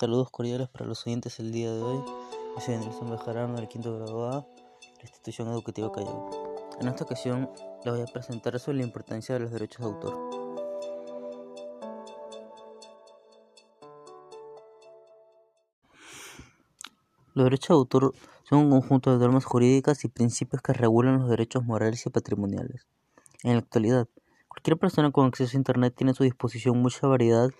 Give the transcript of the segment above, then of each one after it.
Saludos cordiales para los oyentes el día de hoy. Yo soy Nelson Bejarano del quinto grado A, la institución educativa Callao. En esta ocasión les voy a presentar sobre la importancia de los derechos de autor. Los derechos de autor son un conjunto de normas jurídicas y principios que regulan los derechos morales y patrimoniales. En la actualidad, cualquier persona con acceso a Internet tiene a su disposición mucha variedad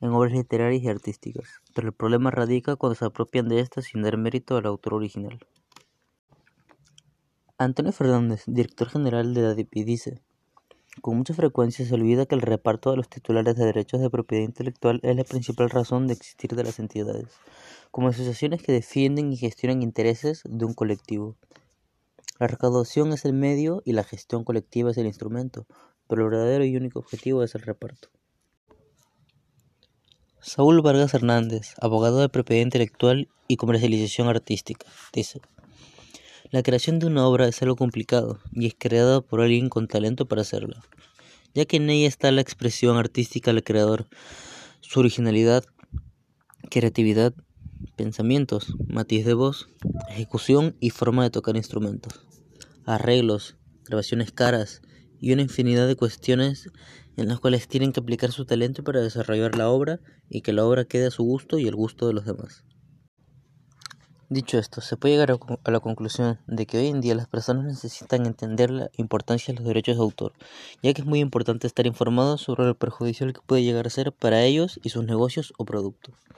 en obras literarias y artísticas, pero el problema radica cuando se apropian de estas sin dar mérito al autor original. Antonio Fernández, director general de la DIPI, dice, con mucha frecuencia se olvida que el reparto de los titulares de derechos de propiedad intelectual es la principal razón de existir de las entidades, como asociaciones que defienden y gestionan intereses de un colectivo. La recaudación es el medio y la gestión colectiva es el instrumento, pero el verdadero y único objetivo es el reparto. Saúl Vargas Hernández, abogado de propiedad intelectual y comercialización artística, dice, la creación de una obra es algo complicado y es creada por alguien con talento para hacerla, ya que en ella está la expresión artística del creador, su originalidad, creatividad, pensamientos, matiz de voz, ejecución y forma de tocar instrumentos, arreglos, grabaciones caras y una infinidad de cuestiones en las cuales tienen que aplicar su talento para desarrollar la obra y que la obra quede a su gusto y el gusto de los demás. Dicho esto, se puede llegar a la conclusión de que hoy en día las personas necesitan entender la importancia de los derechos de autor, ya que es muy importante estar informados sobre lo perjudicial que puede llegar a ser para ellos y sus negocios o productos.